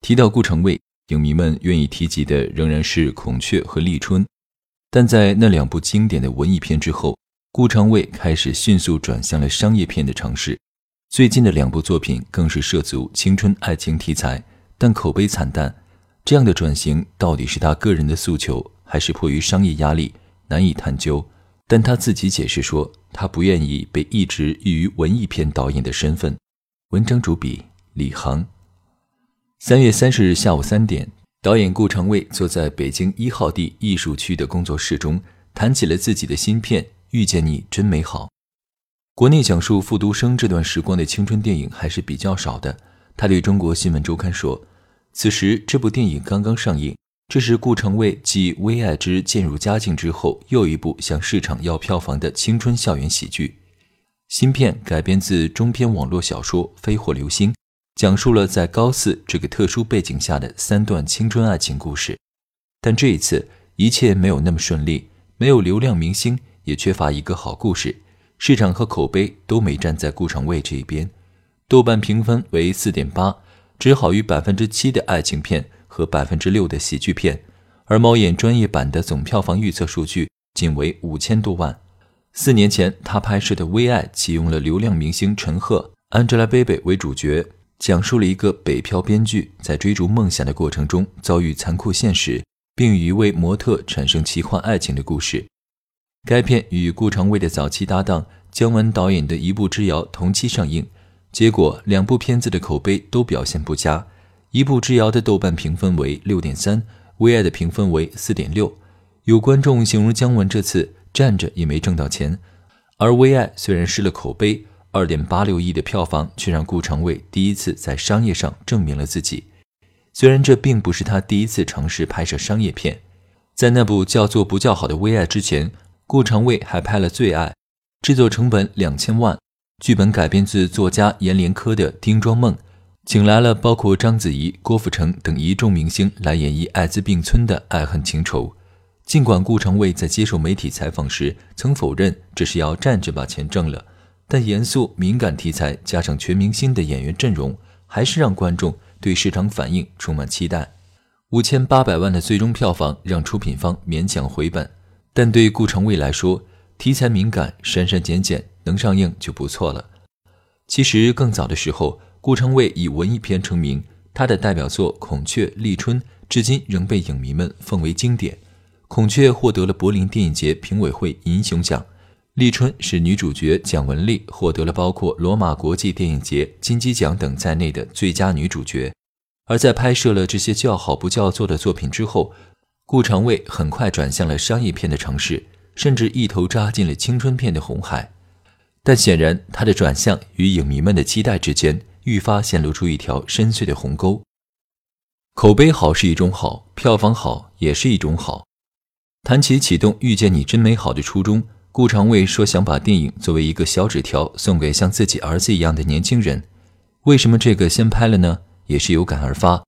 提到顾长卫，影迷们愿意提及的仍然是《孔雀》和《立春》，但在那两部经典的文艺片之后，顾长卫开始迅速转向了商业片的尝试。最近的两部作品更是涉足青春爱情题材，但口碑惨淡。这样的转型到底是他个人的诉求，还是迫于商业压力，难以探究。但他自己解释说，他不愿意被一直誉于文艺片导演的身份。文章主笔李航。三月三十日下午三点，导演顾长卫坐在北京一号地艺术区的工作室中，谈起了自己的新片《遇见你真美好》。国内讲述复读生这段时光的青春电影还是比较少的。他对中国新闻周刊说：“此时这部电影刚刚上映，这是顾长卫继《微爱之渐入佳境》之后又一部向市场要票房的青春校园喜剧。新片改编自中篇网络小说《飞火流星》。”讲述了在高四这个特殊背景下的三段青春爱情故事，但这一次一切没有那么顺利，没有流量明星，也缺乏一个好故事，市场和口碑都没站在顾长卫这一边。豆瓣评分为四点八，只好于百分之七的爱情片和百分之六的喜剧片，而猫眼专业版的总票房预测数据仅为五千多万。四年前他拍摄的《微爱》启用了流量明星陈赫、Angelababy 为主角。讲述了一个北漂编剧在追逐梦想的过程中遭遇残酷现实，并与一位模特产生奇幻爱情的故事。该片与顾长卫的早期搭档姜文导演的一步之遥同期上映，结果两部片子的口碑都表现不佳。一步之遥的豆瓣评分为六点三，微爱的评分为四点六。有观众形容姜文这次站着也没挣到钱，而微爱虽然失了口碑。二点八六亿的票房，却让顾长卫第一次在商业上证明了自己。虽然这并不是他第一次尝试拍摄商业片，在那部叫做《不叫好的微爱》之前，顾长卫还拍了《最爱》，制作成本两千万，剧本改编自作家阎连科的《丁庄梦》，请来了包括章子怡、郭富城等一众明星来演绎艾滋病村的爱恨情仇。尽管顾长卫在接受媒体采访时曾否认这是要站着把钱挣了。但严肃敏感题材加上全明星的演员阵容，还是让观众对市场反应充满期待。五千八百万的最终票房让出品方勉强回本，但对顾长卫来说，题材敏感，删删减减能上映就不错了。其实更早的时候，顾长卫以文艺片成名，他的代表作《孔雀》《立春》至今仍被影迷们奉为经典。《孔雀》获得了柏林电影节评委会银熊奖。立春是女主角蒋雯丽获得了包括罗马国际电影节金鸡奖等在内的最佳女主角，而在拍摄了这些叫好不叫座的作品之后，顾长卫很快转向了商业片的尝试，甚至一头扎进了青春片的红海。但显然，他的转向与影迷们的期待之间愈发显露出一条深邃的鸿沟。口碑好是一种好，票房好也是一种好。谈起启动《遇见你真美好》的初衷。顾长卫说：“想把电影作为一个小纸条送给像自己儿子一样的年轻人。为什么这个先拍了呢？也是有感而发。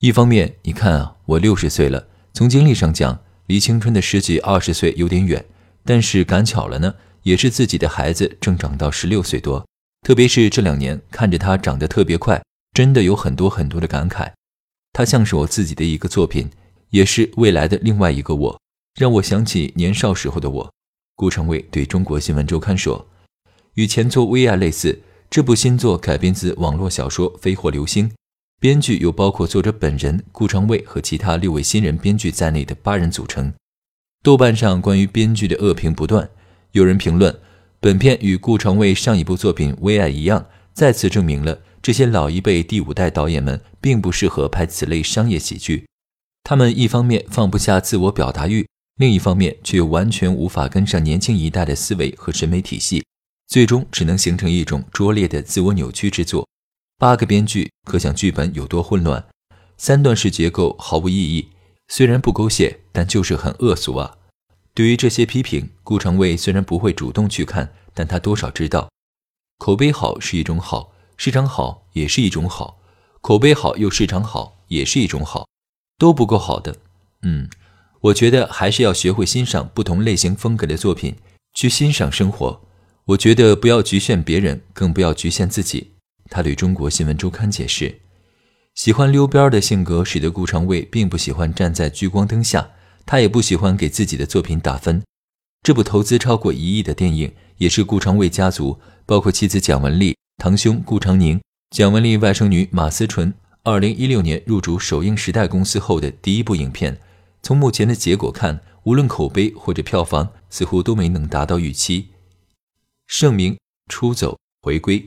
一方面，你看啊，我六十岁了，从经历上讲，离青春的十几二十岁有点远。但是赶巧了呢，也是自己的孩子正长到十六岁多。特别是这两年，看着他长得特别快，真的有很多很多的感慨。他像是我自己的一个作品，也是未来的另外一个我，让我想起年少时候的我。”顾长卫对中国新闻周刊说：“与前作《微爱》类似，这部新作改编自网络小说《飞火流星》，编剧由包括作者本人顾长卫和其他六位新人编剧在内的八人组成。豆瓣上关于编剧的恶评不断，有人评论本片与顾长卫上一部作品《微爱》一样，再次证明了这些老一辈第五代导演们并不适合拍此类商业喜剧。他们一方面放不下自我表达欲。”另一方面，却又完全无法跟上年轻一代的思维和审美体系，最终只能形成一种拙劣的自我扭曲之作。八个编剧，可想剧本有多混乱。三段式结构毫无意义，虽然不狗血，但就是很恶俗啊。对于这些批评，顾长卫虽然不会主动去看，但他多少知道，口碑好是一种好，市场好也是一种好，口碑好又市场好也是一种好，都不够好的。嗯，我觉得还是要学会欣赏不同类型风格的作品，去欣赏生活。我觉得不要局限别人，更不要局限自己。他对中国新闻周刊解释，喜欢溜边的性格使得顾长卫并不喜欢站在聚光灯下，他也不喜欢给自己的作品打分。这部投资超过一亿的电影，也是顾长卫家族，包括妻子蒋雯丽、堂兄顾长宁、蒋雯丽外甥女马思纯，二零一六年入主首映时代公司后的第一部影片。从目前的结果看，无论口碑或者票房，似乎都没能达到预期。盛名出走回归。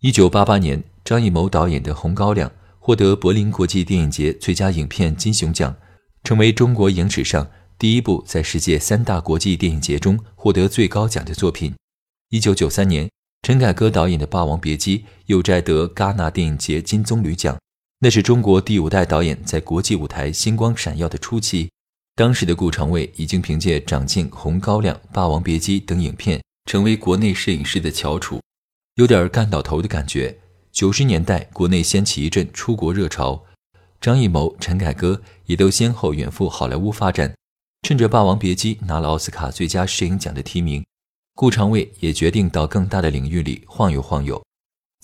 一九八八年，张艺谋导演的《红高粱》获得柏林国际电影节最佳影片金熊奖，成为中国影史上第一部在世界三大国际电影节中获得最高奖的作品。一九九三年，陈凯歌导演的《霸王别姬》又摘得戛纳电影节金棕榈奖，那是中国第五代导演在国际舞台星光闪耀的初期。当时的顾长卫已经凭借《长镜》《红高粱》《霸王别姬》等影片。成为国内摄影师的翘楚，有点干到头的感觉。九十年代，国内掀起一阵出国热潮，张艺谋、陈凯歌也都先后远赴好莱坞发展。趁着《霸王别姬》拿了奥斯卡最佳摄影奖的提名，顾长卫也决定到更大的领域里晃悠晃悠。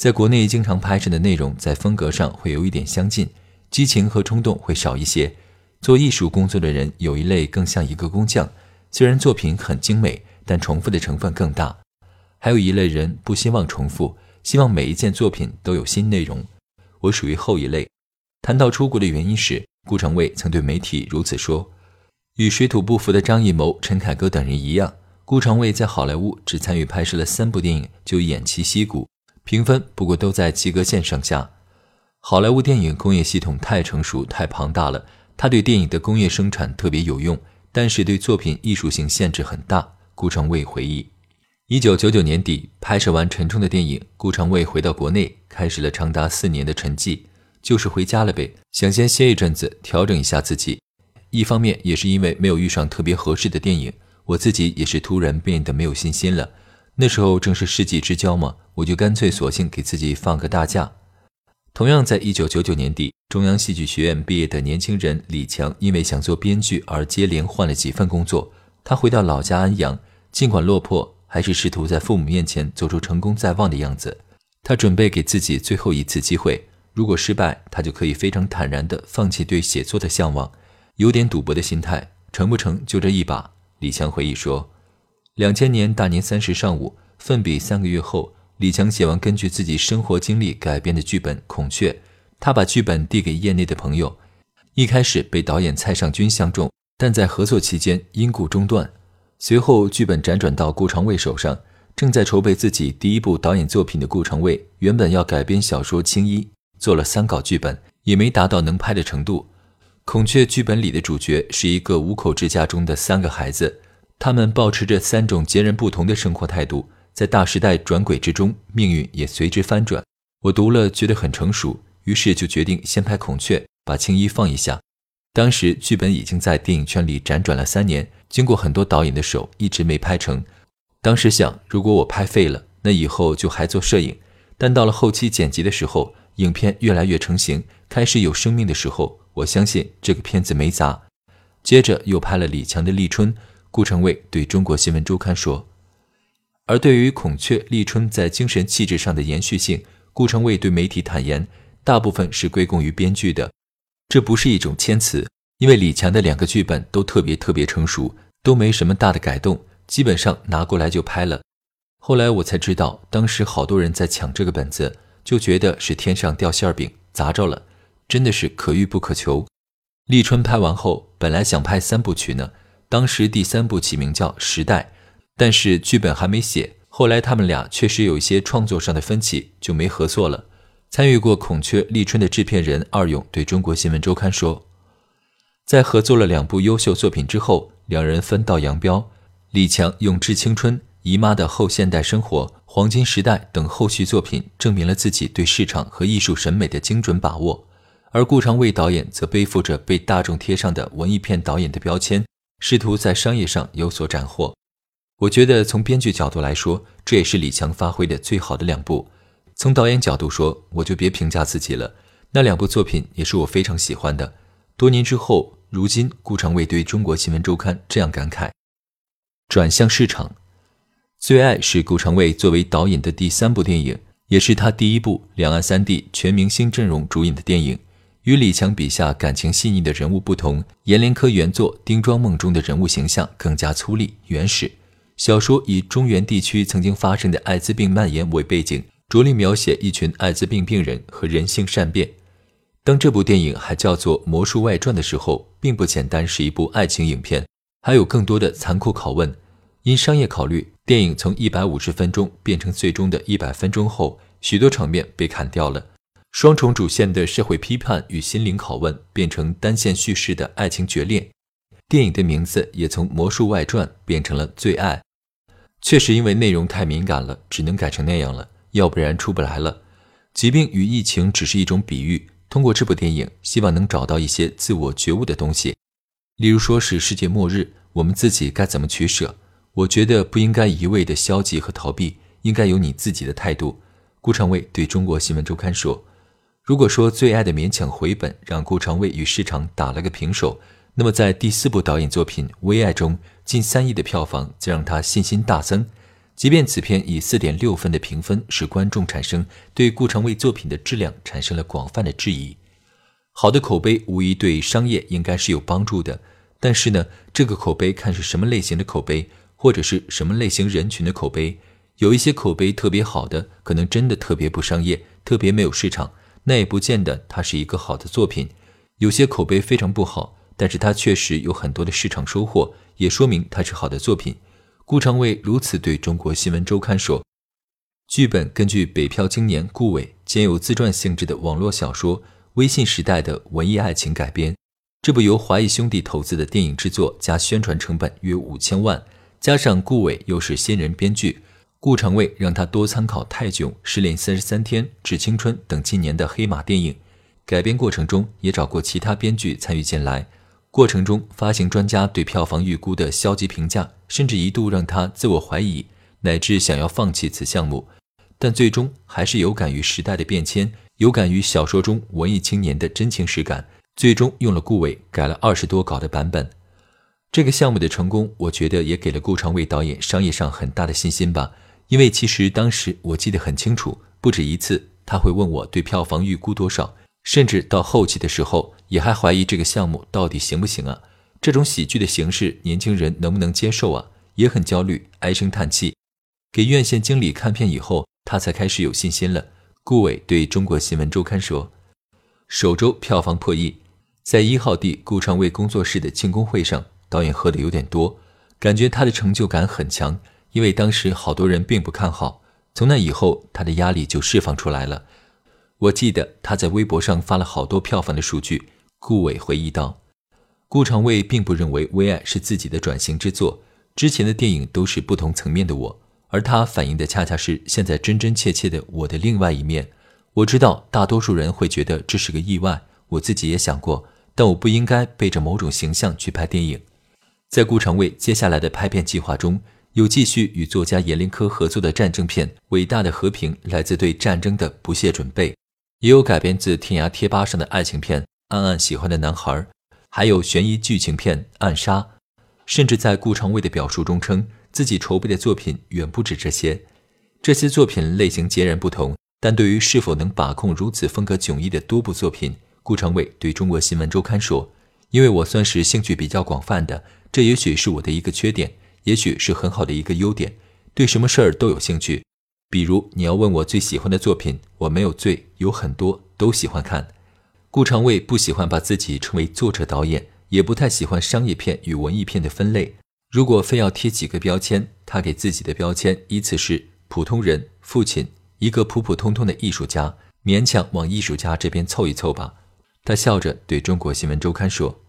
在国内经常拍摄的内容在风格上会有一点相近，激情和冲动会少一些。做艺术工作的人有一类更像一个工匠，虽然作品很精美。但重复的成分更大，还有一类人不希望重复，希望每一件作品都有新内容。我属于后一类。谈到出国的原因时，顾长卫曾对媒体如此说：“与水土不服的张艺谋、陈凯歌等人一样，顾长卫在好莱坞只参与拍摄了三部电影就偃旗息鼓，评分不过都在及格线上下。好莱坞电影工业系统太成熟、太庞大了，他对电影的工业生产特别有用，但是对作品艺术性限制很大。”顾长卫回忆，一九九九年底拍摄完沉重的电影，顾长卫回到国内，开始了长达四年的沉寂，就是回家了呗，想先歇一阵子，调整一下自己。一方面也是因为没有遇上特别合适的电影，我自己也是突然变得没有信心了。那时候正是世纪之交嘛，我就干脆索性给自己放个大假。同样在一九九九年底，中央戏剧学院毕业的年轻人李强，因为想做编剧而接连换了几份工作，他回到老家安阳。尽管落魄，还是试图在父母面前做出成功在望的样子。他准备给自己最后一次机会，如果失败，他就可以非常坦然地放弃对写作的向往，有点赌博的心态，成不成就这一把。李强回忆说：“两千年大年三十上午，奋笔三个月后，李强写完根据自己生活经历改编的剧本《孔雀》，他把剧本递给业内的朋友，一开始被导演蔡尚君相中，但在合作期间因故中断。”随后，剧本辗转到顾长卫手上。正在筹备自己第一部导演作品的顾长卫，原本要改编小说《青衣》，做了三稿剧本，也没达到能拍的程度。孔雀剧本里的主角是一个五口之家中的三个孩子，他们保持着三种截然不同的生活态度，在大时代转轨之中，命运也随之翻转。我读了觉得很成熟，于是就决定先拍孔雀，把青衣放一下。当时剧本已经在电影圈里辗转了三年。经过很多导演的手，一直没拍成。当时想，如果我拍废了，那以后就还做摄影。但到了后期剪辑的时候，影片越来越成型，开始有生命的时候，我相信这个片子没砸。接着又拍了李强的《立春》，顾长卫对中国新闻周刊说。而对于孔雀、立春在精神气质上的延续性，顾长卫对媒体坦言，大部分是归功于编剧的，这不是一种谦词。因为李强的两个剧本都特别特别成熟，都没什么大的改动，基本上拿过来就拍了。后来我才知道，当时好多人在抢这个本子，就觉得是天上掉馅饼砸着了，真的是可遇不可求。立春拍完后，本来想拍三部曲呢，当时第三部起名叫《时代》，但是剧本还没写。后来他们俩确实有一些创作上的分歧，就没合作了。参与过《孔雀》《立春》的制片人二勇对中国新闻周刊说。在合作了两部优秀作品之后，两人分道扬镳。李强用《致青春》《姨妈的后现代生活》《黄金时代》等后续作品，证明了自己对市场和艺术审美的精准把握；而顾长卫导演则背负着被大众贴上的文艺片导演的标签，试图在商业上有所斩获。我觉得从编剧角度来说，这也是李强发挥的最好的两部。从导演角度说，我就别评价自己了。那两部作品也是我非常喜欢的。多年之后，如今顾长卫对中国新闻周刊这样感慨：转向市场，《最爱》是顾长卫作为导演的第三部电影，也是他第一部两岸三地全明星阵容主演的电影。与李强笔下感情细腻的人物不同，阎连科原作《丁庄梦》中的人物形象更加粗粝原始。小说以中原地区曾经发生的艾滋病蔓延为背景，着力描写一群艾滋病病人和人性善变。当这部电影还叫做《魔术外传》的时候，并不简单是一部爱情影片，还有更多的残酷拷问。因商业考虑，电影从一百五十分钟变成最终的一百分钟后，许多场面被砍掉了。双重主线的社会批判与心灵拷问变成单线叙事的爱情决裂，电影的名字也从《魔术外传》变成了《最爱》。确实，因为内容太敏感了，只能改成那样了，要不然出不来了。疾病与疫情只是一种比喻，通过这部电影，希望能找到一些自我觉悟的东西。例如说是世界末日，我们自己该怎么取舍？我觉得不应该一味的消极和逃避，应该有你自己的态度。顾长卫对中国新闻周刊说。如果说最爱的勉强回本让顾长卫与市场打了个平手，那么在第四部导演作品《微爱》中，近三亿的票房则让他信心大增。即便此片以四点六分的评分，使观众产生对顾长卫作品的质量产生了广泛的质疑。好的口碑无疑对商业应该是有帮助的，但是呢，这个口碑看是什么类型的口碑，或者是什么类型人群的口碑。有一些口碑特别好的，可能真的特别不商业，特别没有市场。那也不见得它是一个好的作品，有些口碑非常不好，但是它确实有很多的市场收获，也说明它是好的作品。顾长卫如此对中国新闻周刊说。剧本根据北漂青年顾伟兼有自传性质的网络小说《微信时代的文艺爱情》改编。这部由华谊兄弟投资的电影制作加宣传成本约五千万，加上顾伟又是新人编剧。顾长卫让他多参考泰囧《失恋三十三天》《致青春》等今年的黑马电影，改编过程中也找过其他编剧参与进来。过程中，发行专家对票房预估的消极评价，甚至一度让他自我怀疑，乃至想要放弃此项目。但最终还是有感于时代的变迁，有感于小说中文艺青年的真情实感，最终用了顾伟改了二十多稿的版本。这个项目的成功，我觉得也给了顾长卫导演商业上很大的信心吧。因为其实当时我记得很清楚，不止一次他会问我对票房预估多少，甚至到后期的时候也还怀疑这个项目到底行不行啊？这种喜剧的形式，年轻人能不能接受啊？也很焦虑，唉声叹气。给院线经理看片以后，他才开始有信心了。顾伟对中国新闻周刊说：“首周票房破亿，在一号地顾长卫工作室的庆功会上，导演喝的有点多，感觉他的成就感很强。”因为当时好多人并不看好，从那以后他的压力就释放出来了。我记得他在微博上发了好多票房的数据。顾伟回忆道：“顾长卫并不认为《微爱》是自己的转型之作，之前的电影都是不同层面的我，而他反映的恰恰是现在真真切切的我的另外一面。我知道大多数人会觉得这是个意外，我自己也想过，但我不应该背着某种形象去拍电影。在顾长卫接下来的拍片计划中。”有继续与作家阎连科合作的战争片《伟大的和平》，来自对战争的不懈准备；也有改编自天涯贴吧上的爱情片《暗暗喜欢的男孩》，还有悬疑剧情片《暗杀》。甚至在顾长卫的表述中称，自己筹备的作品远不止这些。这些作品类型截然不同，但对于是否能把控如此风格迥异的多部作品，顾长卫对中国新闻周刊说：“因为我算是兴趣比较广泛的，这也许是我的一个缺点。”也许是很好的一个优点，对什么事儿都有兴趣。比如你要问我最喜欢的作品，我没有最，有很多都喜欢看。顾长卫不喜欢把自己称为作者导演，也不太喜欢商业片与文艺片的分类。如果非要贴几个标签，他给自己的标签依次是普通人、父亲、一个普普通通的艺术家，勉强往艺术家这边凑一凑吧。他笑着对中国新闻周刊说。